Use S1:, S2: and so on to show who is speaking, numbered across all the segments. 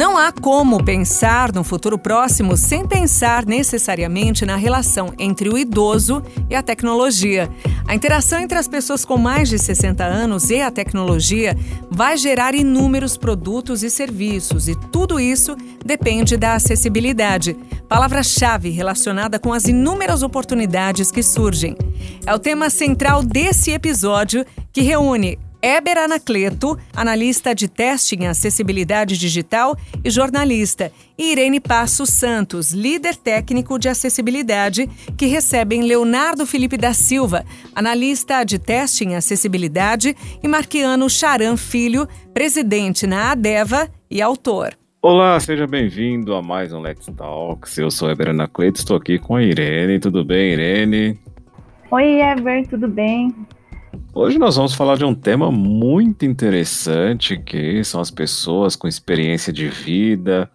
S1: Não há como pensar no futuro próximo sem pensar necessariamente na relação entre o idoso e a tecnologia. A interação entre as pessoas com mais de 60 anos e a tecnologia vai gerar inúmeros produtos e serviços, e tudo isso depende da acessibilidade, palavra-chave relacionada com as inúmeras oportunidades que surgem. É o tema central desse episódio que reúne Eber Anacleto, analista de teste em acessibilidade digital e jornalista, e Irene Passo Santos, líder técnico de acessibilidade, que recebem Leonardo Felipe da Silva, analista de teste em acessibilidade, e Marquiano Charan Filho, presidente na ADEVA e autor.
S2: Olá, seja bem-vindo a mais um Let's Talks. Eu sou Eber Anacleto, estou aqui com a Irene. Tudo bem, Irene?
S3: Oi, Eber, tudo bem?
S2: Hoje nós vamos falar de um tema muito interessante, que são as pessoas com experiência de vida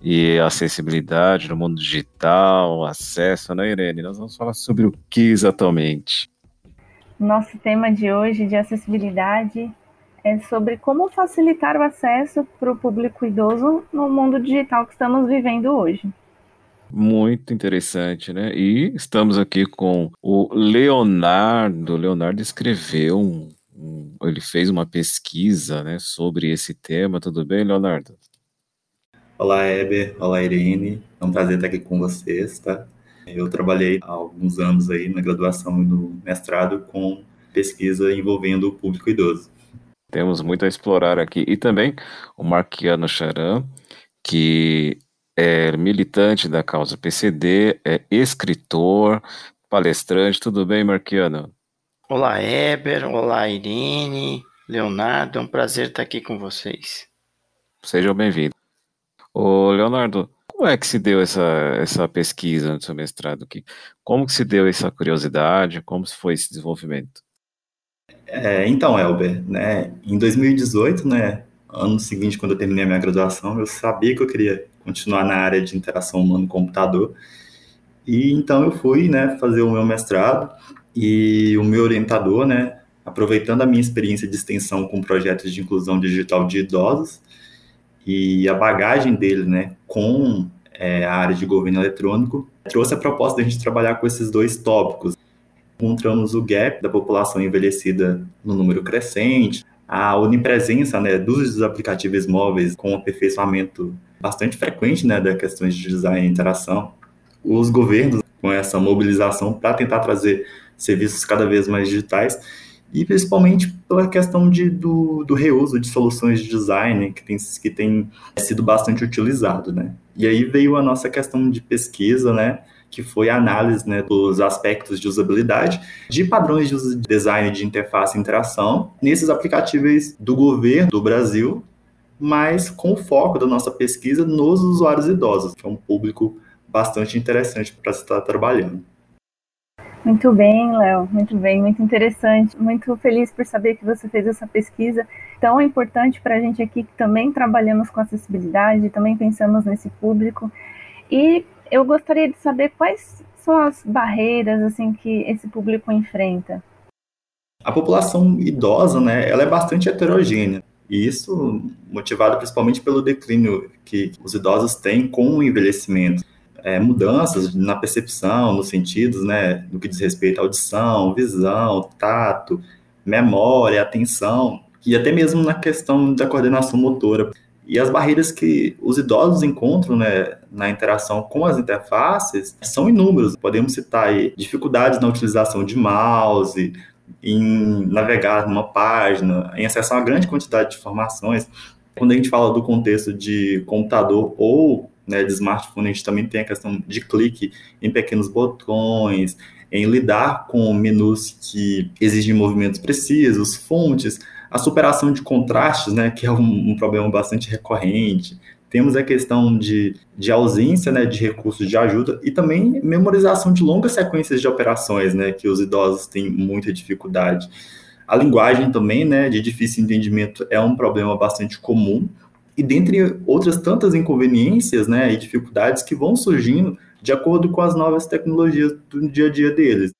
S2: e acessibilidade no mundo digital, acesso, né, Irene? Nós vamos falar sobre o que exatamente?
S3: Nosso tema de hoje de acessibilidade é sobre como facilitar o acesso para o público idoso no mundo digital que estamos vivendo hoje.
S2: Muito interessante, né? E estamos aqui com o Leonardo. Leonardo escreveu um, um, ele fez uma pesquisa, né, sobre esse tema. Tudo bem, Leonardo?
S4: Olá, Heber. Olá, Irene. É um prazer estar aqui com vocês, tá? Eu trabalhei há alguns anos aí na graduação e no mestrado com pesquisa envolvendo o público idoso.
S2: Temos muito a explorar aqui. E também o Marquiano Charan, que é militante da causa PCD, é escritor, palestrante. Tudo bem, Marquiano?
S5: Olá, Eber. Olá, Irene, Leonardo. É um prazer estar aqui com vocês.
S2: Sejam bem-vindos. Ô, Leonardo, como é que se deu essa, essa pesquisa no seu mestrado aqui? Como que se deu essa curiosidade? Como foi esse desenvolvimento?
S4: É, então, Elber, né, em 2018, né, ano seguinte, quando eu terminei a minha graduação, eu sabia que eu queria continuar na área de interação humano-computador. E então eu fui, né, fazer o meu mestrado e o meu orientador, né, aproveitando a minha experiência de extensão com projetos de inclusão digital de idosos e a bagagem dele, né, com é, a área de governo eletrônico, trouxe a proposta de a gente trabalhar com esses dois tópicos. Encontramos o gap da população envelhecida no número crescente, a onipresença né, dos aplicativos móveis com aperfeiçoamento bastante frequente né, da questões de design e interação. Os governos com essa mobilização para tentar trazer serviços cada vez mais digitais e principalmente pela questão de, do, do reuso de soluções de design que tem, que tem sido bastante utilizado, né? E aí veio a nossa questão de pesquisa, né? que foi a análise né, dos aspectos de usabilidade, de padrões de design de interface e interação nesses aplicativos do governo do Brasil, mas com o foco da nossa pesquisa nos usuários idosos, que é um público bastante interessante para estar trabalhando.
S3: Muito bem, Léo, muito bem, muito interessante. Muito feliz por saber que você fez essa pesquisa tão importante para a gente aqui que também trabalhamos com acessibilidade, também pensamos nesse público. E eu gostaria de saber quais são as barreiras assim que esse público enfrenta.
S4: A população idosa, né, ela é bastante heterogênea. E isso motivado principalmente pelo declínio que os idosos têm com o envelhecimento. É, mudanças na percepção, nos sentidos, né, no que diz respeito à audição, visão, tato, memória, atenção, e até mesmo na questão da coordenação motora. E as barreiras que os idosos encontram né, na interação com as interfaces são inúmeras. Podemos citar aí dificuldades na utilização de mouse, em navegar numa página, em acessar uma grande quantidade de informações. Quando a gente fala do contexto de computador ou né, de smartphone, a gente também tem a questão de clique em pequenos botões, em lidar com menus que exigem movimentos precisos, fontes, a superação de contrastes, né, que é um, um problema bastante recorrente. Temos a questão de, de ausência né, de recursos de ajuda e também memorização de longas sequências de operações, né, que os idosos têm muita dificuldade. A linguagem também, né, de difícil entendimento, é um problema bastante comum. e dentre outras tantas inconveniências né, e dificuldades que vão surgindo de acordo com as novas tecnologias do dia a dia deles.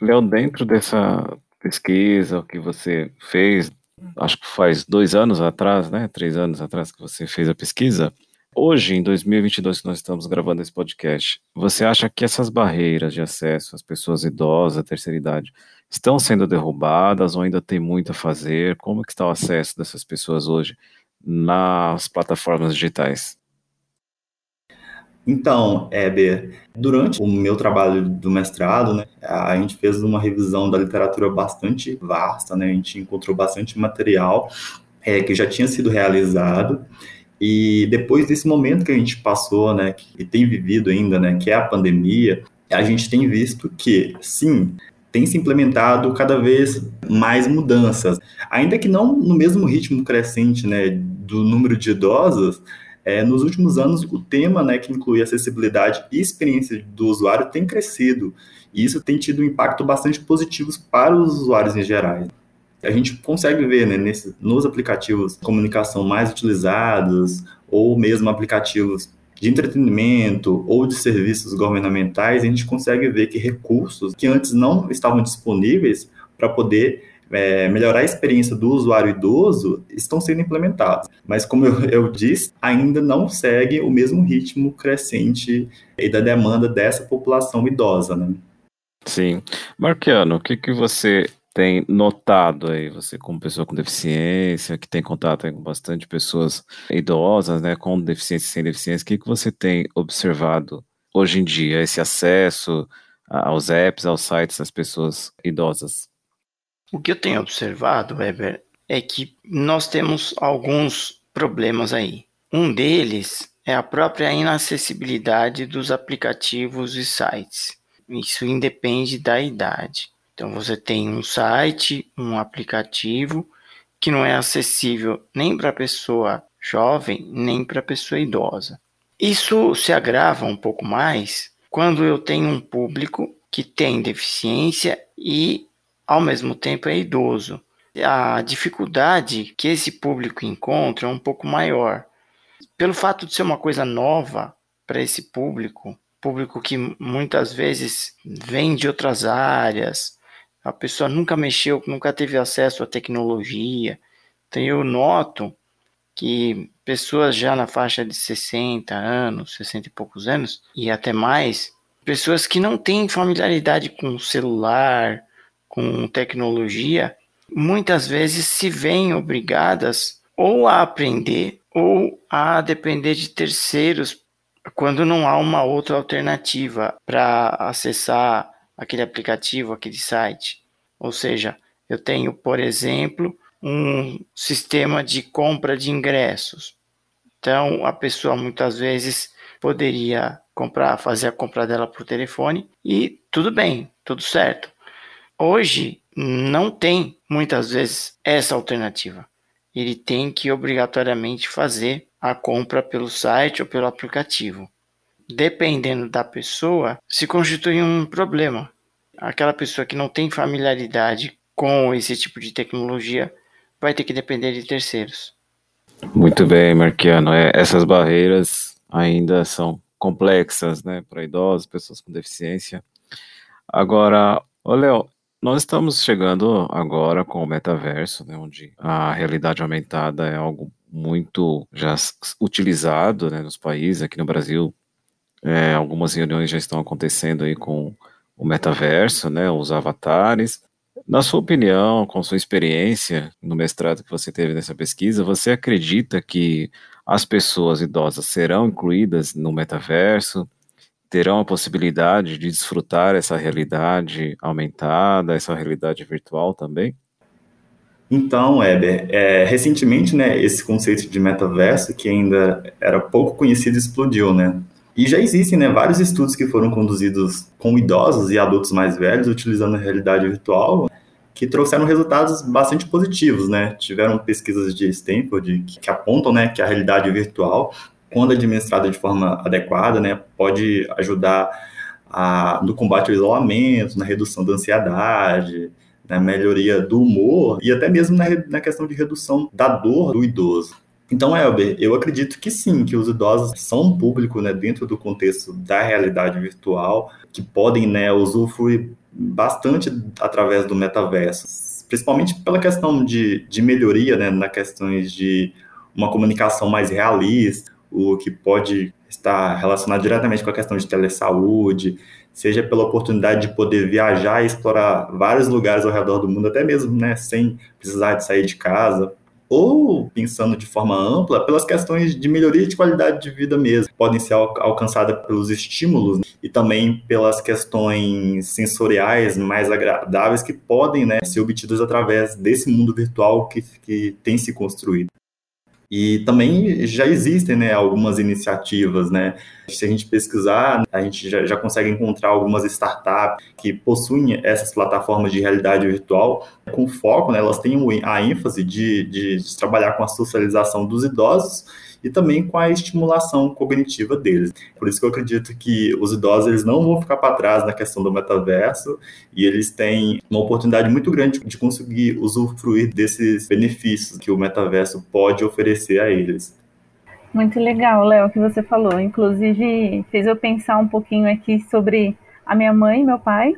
S2: Léo, dentro dessa pesquisa que você fez, acho que faz dois anos atrás, né, três anos atrás que você fez a pesquisa, Hoje, em 2022, que nós estamos gravando esse podcast, você acha que essas barreiras de acesso às pessoas idosas, à terceira idade, estão sendo derrubadas ou ainda tem muito a fazer? Como que está o acesso dessas pessoas hoje nas plataformas digitais?
S4: Então, Heber, durante o meu trabalho do mestrado, né, a gente fez uma revisão da literatura bastante vasta, né, a gente encontrou bastante material é, que já tinha sido realizado. E depois desse momento que a gente passou, né, que tem vivido ainda, né, que é a pandemia, a gente tem visto que, sim, tem se implementado cada vez mais mudanças, ainda que não no mesmo ritmo crescente, né, do número de idosos, é, nos últimos anos, o tema né, que inclui acessibilidade e experiência do usuário tem crescido, e isso tem tido um impacto bastante positivo para os usuários em geral. A gente consegue ver né, nesse, nos aplicativos de comunicação mais utilizados, ou mesmo aplicativos de entretenimento ou de serviços governamentais, a gente consegue ver que recursos que antes não estavam disponíveis para poder é, melhorar a experiência do usuário idoso estão sendo implementados. Mas, como eu, eu, disse, ainda não segue o mesmo ritmo crescente da demanda dessa população idosa. Né?
S2: Sim. Marquiano, o que, que você tem notado aí, você como pessoa com deficiência, que tem contato com bastante pessoas idosas, né, com deficiência e sem deficiência, o que, que você tem observado hoje em dia, esse acesso aos apps, aos sites das pessoas idosas?
S5: O que eu tenho observado, Weber, é que nós temos alguns problemas aí. Um deles é a própria inacessibilidade dos aplicativos e sites. Isso independe da idade. Então você tem um site, um aplicativo que não é acessível nem para a pessoa jovem, nem para a pessoa idosa. Isso se agrava um pouco mais quando eu tenho um público que tem deficiência e ao mesmo tempo é idoso. A dificuldade que esse público encontra é um pouco maior. Pelo fato de ser uma coisa nova para esse público, público que muitas vezes vem de outras áreas, a pessoa nunca mexeu, nunca teve acesso à tecnologia. Então eu noto que pessoas já na faixa de 60 anos, 60 e poucos anos, e até mais, pessoas que não têm familiaridade com celular, com tecnologia, muitas vezes se veem obrigadas ou a aprender ou a depender de terceiros quando não há uma outra alternativa para acessar aquele aplicativo, aquele site. Ou seja, eu tenho, por exemplo, um sistema de compra de ingressos. Então, a pessoa muitas vezes poderia comprar, fazer a compra dela por telefone e tudo bem, tudo certo. Hoje não tem muitas vezes essa alternativa. Ele tem que obrigatoriamente fazer a compra pelo site ou pelo aplicativo dependendo da pessoa, se constitui um problema. Aquela pessoa que não tem familiaridade com esse tipo de tecnologia vai ter que depender de terceiros.
S2: Muito bem, Marquiano. É, essas barreiras ainda são complexas, né, para idosos, pessoas com deficiência. Agora, Léo, nós estamos chegando agora com o metaverso, né, onde a realidade aumentada é algo muito já utilizado né, nos países, aqui no Brasil é, algumas reuniões já estão acontecendo aí com o metaverso, né, os avatares. Na sua opinião, com sua experiência no mestrado que você teve nessa pesquisa, você acredita que as pessoas idosas serão incluídas no metaverso? Terão a possibilidade de desfrutar essa realidade aumentada, essa realidade virtual também?
S4: Então, Weber, é, recentemente, né, esse conceito de metaverso, que ainda era pouco conhecido, explodiu, né? E já existem né, vários estudos que foram conduzidos com idosos e adultos mais velhos, utilizando a realidade virtual, que trouxeram resultados bastante positivos. Né? Tiveram pesquisas de Stanford que, que apontam né, que a realidade virtual, quando administrada de forma adequada, né, pode ajudar a, no combate ao isolamento, na redução da ansiedade, na melhoria do humor e até mesmo na, na questão de redução da dor do idoso. Então, Elber, eu acredito que sim, que os idosos são um público né, dentro do contexto da realidade virtual, que podem né, usufruir bastante através do metaverso, principalmente pela questão de, de melhoria, né, na questões de uma comunicação mais realista, o que pode estar relacionado diretamente com a questão de telesaúde, seja pela oportunidade de poder viajar e explorar vários lugares ao redor do mundo, até mesmo né, sem precisar de sair de casa ou pensando de forma ampla, pelas questões de melhoria de qualidade de vida mesmo, podem ser alcançadas pelos estímulos e também pelas questões sensoriais mais agradáveis que podem né, ser obtidas através desse mundo virtual que, que tem se construído. E também já existem né, algumas iniciativas, né? Se a gente pesquisar, a gente já, já consegue encontrar algumas startups que possuem essas plataformas de realidade virtual com foco, né, elas têm a ênfase de, de, de trabalhar com a socialização dos idosos e também com a estimulação cognitiva deles. Por isso que eu acredito que os idosos eles não vão ficar para trás na questão do metaverso e eles têm uma oportunidade muito grande de conseguir usufruir desses benefícios que o metaverso pode oferecer a eles.
S3: Muito legal, Léo, o que você falou. Inclusive, fez eu pensar um pouquinho aqui sobre a minha mãe e meu pai.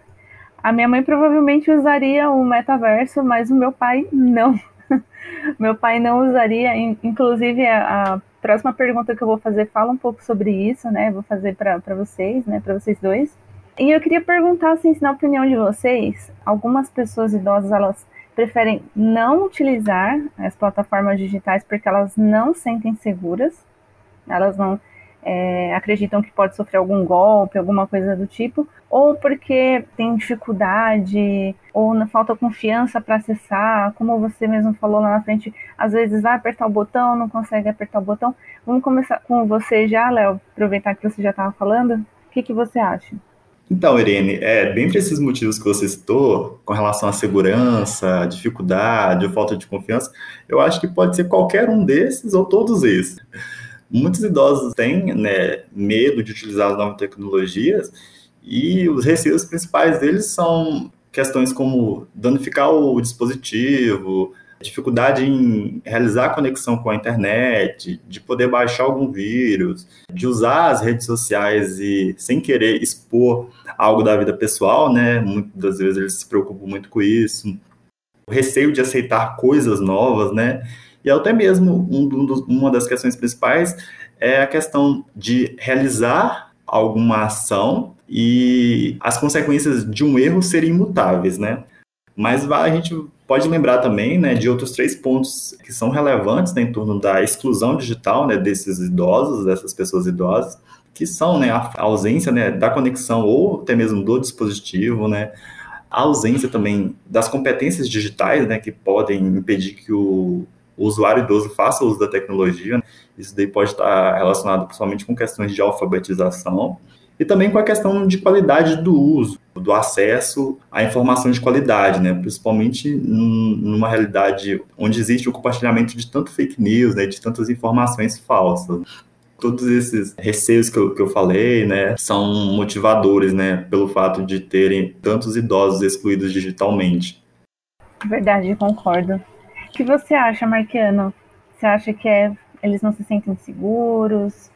S3: A minha mãe provavelmente usaria o metaverso, mas o meu pai não. meu pai não usaria. Inclusive, a, próxima pergunta que eu vou fazer fala um pouco sobre isso, né? Vou fazer para vocês, né? Para vocês dois. E eu queria perguntar, assim, na opinião de vocês, algumas pessoas idosas, elas preferem não utilizar as plataformas digitais porque elas não sentem seguras, elas não é, acreditam que pode sofrer algum golpe, alguma coisa do tipo, ou porque tem dificuldade, ou falta confiança para acessar, como você mesmo falou lá na frente, às vezes vai apertar o botão, não consegue apertar o botão. Vamos começar com você já, Léo, aproveitar que você já estava falando. O que, que você acha?
S4: Então, Irene, é, dentre esses motivos que você citou, com relação à segurança, dificuldade falta de confiança, eu acho que pode ser qualquer um desses ou todos esses. Muitos idosos têm né, medo de utilizar as novas tecnologias e os receios principais deles são questões como danificar o dispositivo, dificuldade em realizar conexão com a internet, de poder baixar algum vírus, de usar as redes sociais e sem querer expor algo da vida pessoal, né? Muitas vezes eles se preocupam muito com isso. O receio de aceitar coisas novas, né? E até mesmo um dos, uma das questões principais é a questão de realizar alguma ação e as consequências de um erro serem imutáveis, né? Mas a gente pode lembrar também né, de outros três pontos que são relevantes né, em torno da exclusão digital né, desses idosos, dessas pessoas idosas, que são né, a ausência né, da conexão ou até mesmo do dispositivo, né, a ausência também das competências digitais né, que podem impedir que o o usuário idoso faça uso da tecnologia. Né? Isso daí pode estar relacionado principalmente com questões de alfabetização e também com a questão de qualidade do uso, do acesso à informação de qualidade, né? principalmente numa realidade onde existe o compartilhamento de tanto fake news, né? de tantas informações falsas. Todos esses receios que eu, que eu falei né, são motivadores né, pelo fato de terem tantos idosos excluídos digitalmente.
S3: Verdade, concordo que você acha, Marquiano? Você acha que é, eles não se sentem seguros?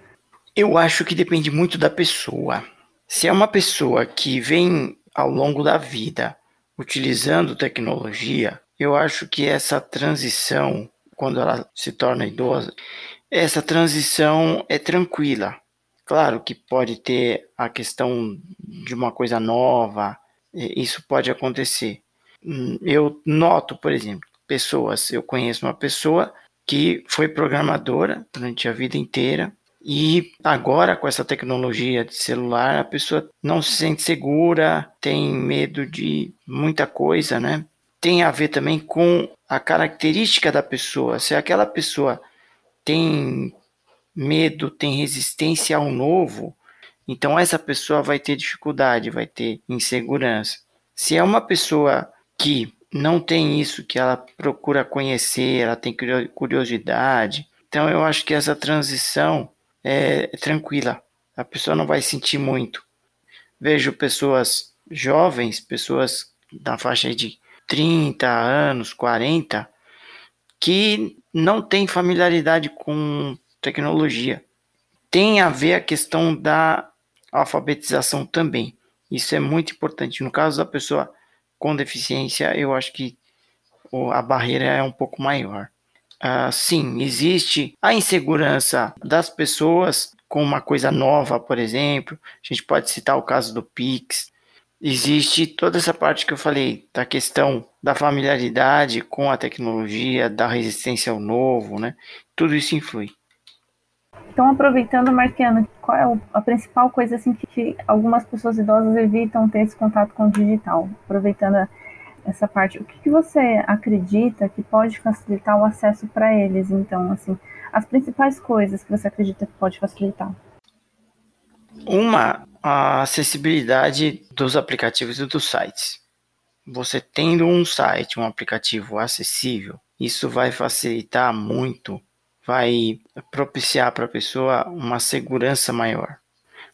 S5: Eu acho que depende muito da pessoa. Se é uma pessoa que vem ao longo da vida utilizando tecnologia, eu acho que essa transição, quando ela se torna idosa, essa transição é tranquila. Claro que pode ter a questão de uma coisa nova, isso pode acontecer. Hum, eu noto, por exemplo, pessoas. Eu conheço uma pessoa que foi programadora durante a vida inteira e agora com essa tecnologia de celular a pessoa não se sente segura, tem medo de muita coisa, né? Tem a ver também com a característica da pessoa. Se aquela pessoa tem medo, tem resistência ao novo, então essa pessoa vai ter dificuldade, vai ter insegurança. Se é uma pessoa que não tem isso que ela procura conhecer, ela tem curiosidade. Então eu acho que essa transição é, tranquila. A pessoa não vai sentir muito. Vejo pessoas jovens, pessoas na faixa de 30 anos, 40, que não têm familiaridade com tecnologia. Tem a ver a questão da alfabetização também. Isso é muito importante. No caso da pessoa com deficiência, eu acho que a barreira é um pouco maior. Uh, sim, existe a insegurança das pessoas com uma coisa nova, por exemplo. A gente pode citar o caso do Pix. Existe toda essa parte que eu falei da questão da familiaridade com a tecnologia, da resistência ao novo, né? Tudo isso influi.
S3: Então, aproveitando, Marquiano, qual é a principal coisa assim que algumas pessoas idosas evitam ter esse contato com o digital? Aproveitando essa parte, o que, que você acredita que pode facilitar o acesso para eles? Então, assim, as principais coisas que você acredita que pode facilitar?
S5: Uma, a acessibilidade dos aplicativos e dos sites. Você tendo um site, um aplicativo acessível, isso vai facilitar muito vai propiciar para a pessoa uma segurança maior.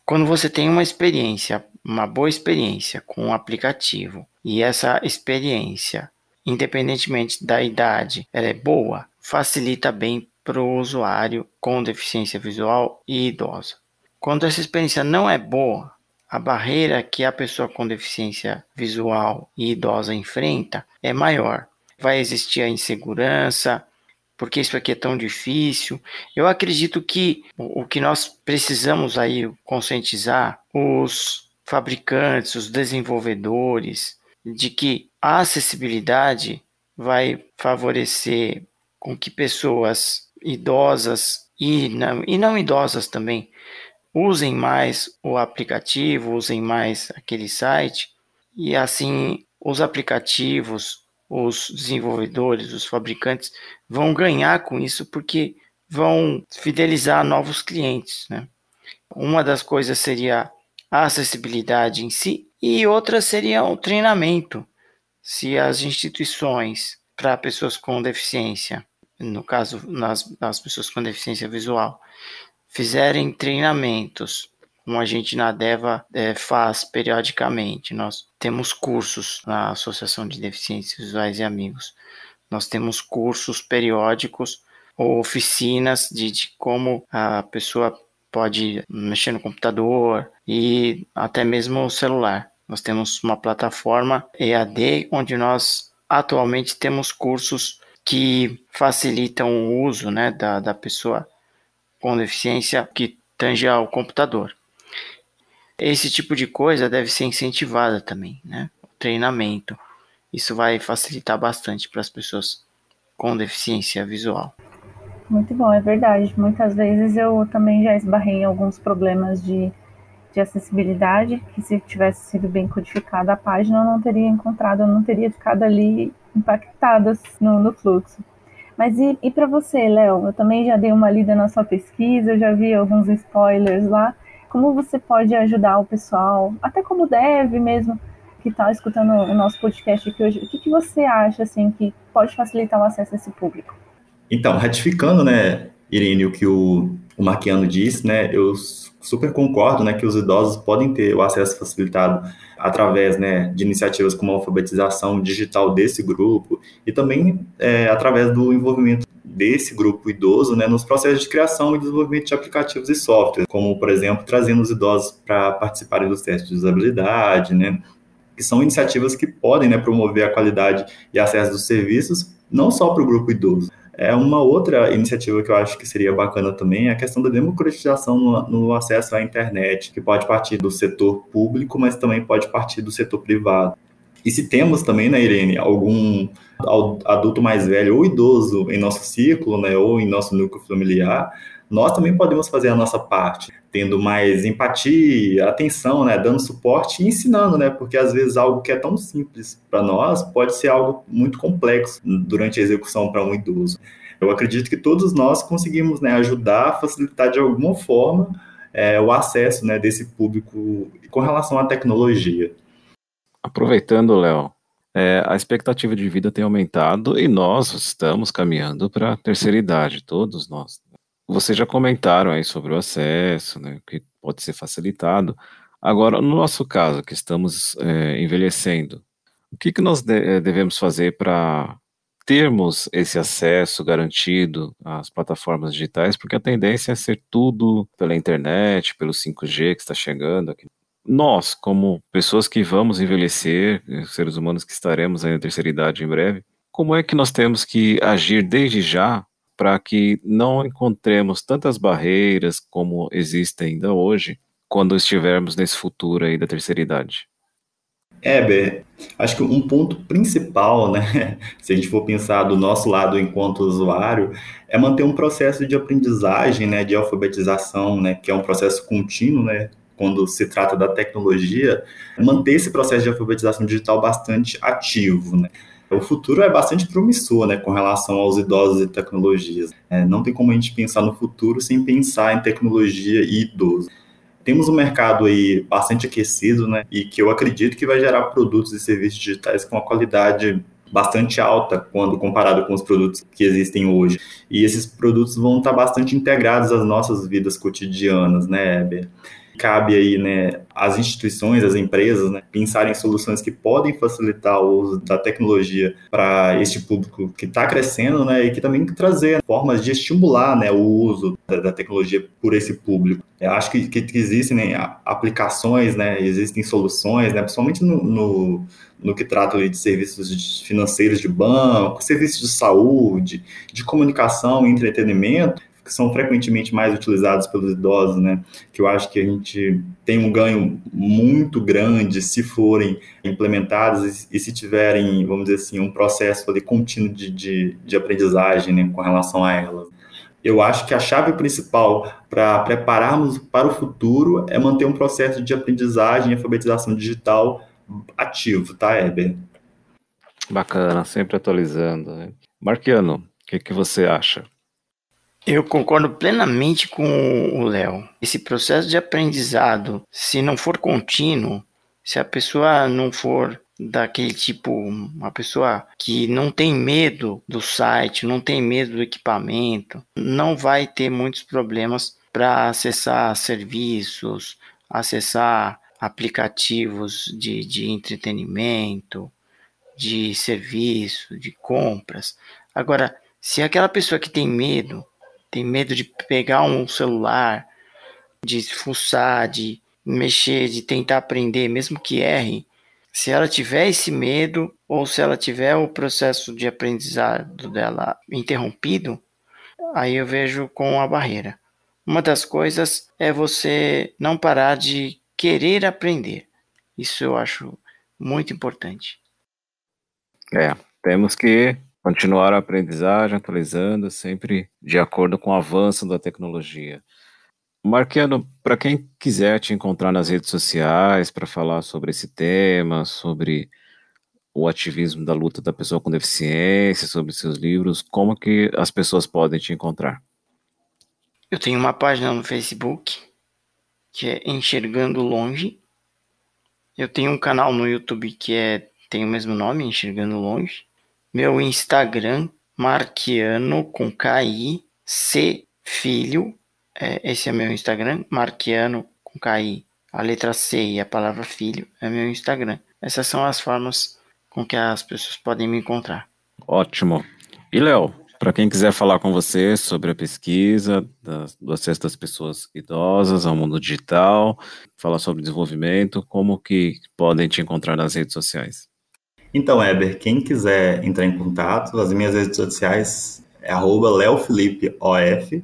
S5: Quando você tem uma experiência, uma boa experiência com o aplicativo e essa experiência, independentemente da idade, ela é boa, facilita bem para o usuário com deficiência visual e idosa. Quando essa experiência não é boa, a barreira que a pessoa com deficiência visual e idosa enfrenta é maior. Vai existir a insegurança, porque isso aqui é tão difícil. Eu acredito que o que nós precisamos aí conscientizar os fabricantes, os desenvolvedores, de que a acessibilidade vai favorecer com que pessoas idosas e não, e não idosas também usem mais o aplicativo, usem mais aquele site, e assim os aplicativos, os desenvolvedores, os fabricantes vão ganhar com isso porque vão fidelizar novos clientes. Né? Uma das coisas seria a acessibilidade em si e outra seria o treinamento. Se as instituições para pessoas com deficiência, no caso nas, nas pessoas com deficiência visual, fizerem treinamentos como a gente na DEVA é, faz periodicamente. Nós temos cursos na Associação de Deficientes Visuais e Amigos. Nós temos cursos periódicos ou oficinas de, de como a pessoa pode mexer no computador e até mesmo o celular. Nós temos uma plataforma EAD onde nós atualmente temos cursos que facilitam o uso né, da, da pessoa com deficiência que tange ao computador. Esse tipo de coisa deve ser incentivada também, né? O treinamento. Isso vai facilitar bastante para as pessoas com deficiência visual.
S3: Muito bom, é verdade. Muitas vezes eu também já esbarrei em alguns problemas de, de acessibilidade, que se tivesse sido bem codificada a página, eu não teria encontrado, não teria ficado ali impactada no, no fluxo. Mas e, e para você, Léo? Eu também já dei uma lida na sua pesquisa, eu já vi alguns spoilers lá como você pode ajudar o pessoal, até como deve mesmo, que está escutando o nosso podcast aqui hoje, o que, que você acha assim que pode facilitar o acesso a esse público?
S4: Então, ratificando, né, Irene, o que o, o Marquiano disse, né, eu super concordo, né, que os idosos podem ter o acesso facilitado através, né, de iniciativas como a alfabetização digital desse grupo e também é, através do envolvimento desse grupo idoso né, nos processos de criação e desenvolvimento de aplicativos e softwares, como, por exemplo, trazendo os idosos para participarem dos testes de usabilidade, né, que são iniciativas que podem né, promover a qualidade e acesso dos serviços, não só para o grupo idoso. É uma outra iniciativa que eu acho que seria bacana também é a questão da democratização no, no acesso à internet, que pode partir do setor público, mas também pode partir do setor privado. E se temos também, né, Irene, algum adulto mais velho ou idoso em nosso ciclo, né, ou em nosso núcleo familiar, nós também podemos fazer a nossa parte, tendo mais empatia, atenção, né, dando suporte e ensinando, né, porque às vezes algo que é tão simples para nós pode ser algo muito complexo durante a execução para um idoso. Eu acredito que todos nós conseguimos, né, ajudar, facilitar de alguma forma é, o acesso, né, desse público com relação à tecnologia.
S2: Aproveitando, Léo, é, a expectativa de vida tem aumentado e nós estamos caminhando para a terceira idade, todos nós. Vocês já comentaram aí sobre o acesso, né, que pode ser facilitado. Agora, no nosso caso, que estamos é, envelhecendo, o que, que nós de, é, devemos fazer para termos esse acesso garantido às plataformas digitais, porque a tendência é ser tudo pela internet, pelo 5G que está chegando aqui. Nós, como pessoas que vamos envelhecer, seres humanos que estaremos aí na terceira idade em breve, como é que nós temos que agir desde já para que não encontremos tantas barreiras como existem ainda hoje quando estivermos nesse futuro aí da terceira idade?
S4: Heber, acho que um ponto principal, né, se a gente for pensar do nosso lado enquanto usuário, é manter um processo de aprendizagem, né, de alfabetização, né, que é um processo contínuo, né, quando se trata da tecnologia, manter esse processo de alfabetização digital bastante ativo, né. O futuro é bastante promissor, né, com relação aos idosos e tecnologias. É, não tem como a gente pensar no futuro sem pensar em tecnologia e idoso temos um mercado aí bastante aquecido, né? E que eu acredito que vai gerar produtos e serviços digitais com uma qualidade bastante alta quando comparado com os produtos que existem hoje. E esses produtos vão estar bastante integrados às nossas vidas cotidianas, né, Heber? Cabe aí, né, às instituições, às empresas, né, pensarem em soluções que podem facilitar o uso da tecnologia para este público que está crescendo, né, e que também trazer formas de estimular, né, o uso da, da tecnologia por esse público. Eu acho que, que existem né, aplicações, né, existem soluções, né, principalmente no, no, no que trata de serviços financeiros de banco, serviços de saúde, de comunicação e entretenimento, que são frequentemente mais utilizados pelos idosos, né? Que eu acho que a gente tem um ganho muito grande se forem implementados e, se tiverem, vamos dizer assim, um processo ali contínuo de, de, de aprendizagem né, com relação a elas. Eu acho que a chave principal para prepararmos para o futuro é manter um processo de aprendizagem e alfabetização digital ativo, tá, Heber?
S2: Bacana, sempre atualizando. Né? Marquiano, o que, que você acha?
S5: Eu concordo plenamente com o Léo. Esse processo de aprendizado, se não for contínuo, se a pessoa não for daquele tipo, uma pessoa que não tem medo do site, não tem medo do equipamento, não vai ter muitos problemas para acessar serviços, acessar aplicativos de, de entretenimento, de serviço, de compras. Agora, se aquela pessoa que tem medo tem medo de pegar um celular, de fuçar, de mexer, de tentar aprender, mesmo que erre, se ela tiver esse medo ou se ela tiver o processo de aprendizado dela interrompido, aí eu vejo com a barreira. Uma das coisas é você não parar de querer aprender. Isso eu acho muito importante.
S2: É, temos que continuar a aprendizagem, atualizando, sempre de acordo com o avanço da tecnologia. Marquiano, para quem quiser te encontrar nas redes sociais para falar sobre esse tema, sobre o ativismo da luta da pessoa com deficiência, sobre seus livros, como que as pessoas podem te encontrar?
S5: Eu tenho uma página no Facebook que é Enxergando Longe. Eu tenho um canal no YouTube que é tem o mesmo nome, Enxergando Longe. Meu Instagram, Marquiano com KI, C Filho. É, esse é meu Instagram, Marquiano com KI. A letra C e a palavra filho é meu Instagram. Essas são as formas com que as pessoas podem me encontrar.
S2: Ótimo. E Léo, para quem quiser falar com você sobre a pesquisa das, do acesso das pessoas idosas ao mundo digital, falar sobre desenvolvimento, como que podem te encontrar nas redes sociais?
S4: Então, Eber, quem quiser entrar em contato, as minhas redes sociais é leofelipeof.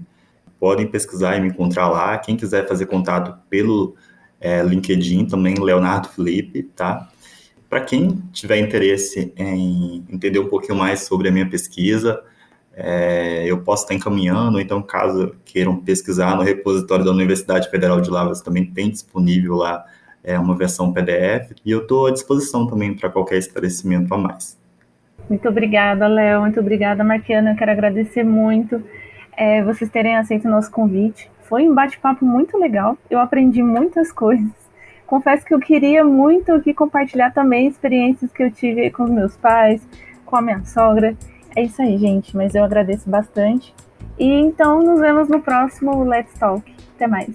S4: Podem pesquisar e me encontrar lá. Quem quiser fazer contato pelo é, LinkedIn também, Leonardo Felipe, tá? Para quem tiver interesse em entender um pouquinho mais sobre a minha pesquisa, é, eu posso estar encaminhando, então caso queiram pesquisar no repositório da Universidade Federal de Lavras, também tem disponível lá é uma versão PDF, e eu estou à disposição também para qualquer esclarecimento a mais.
S3: Muito obrigada, Léo, muito obrigada, Marquiana, eu quero agradecer muito é, vocês terem aceito o nosso convite. Foi um bate-papo muito legal, eu aprendi muitas coisas. Confesso que eu queria muito aqui compartilhar também experiências que eu tive com os meus pais, com a minha sogra. É isso aí, gente, mas eu agradeço bastante. E então nos vemos no próximo Let's Talk. Até mais.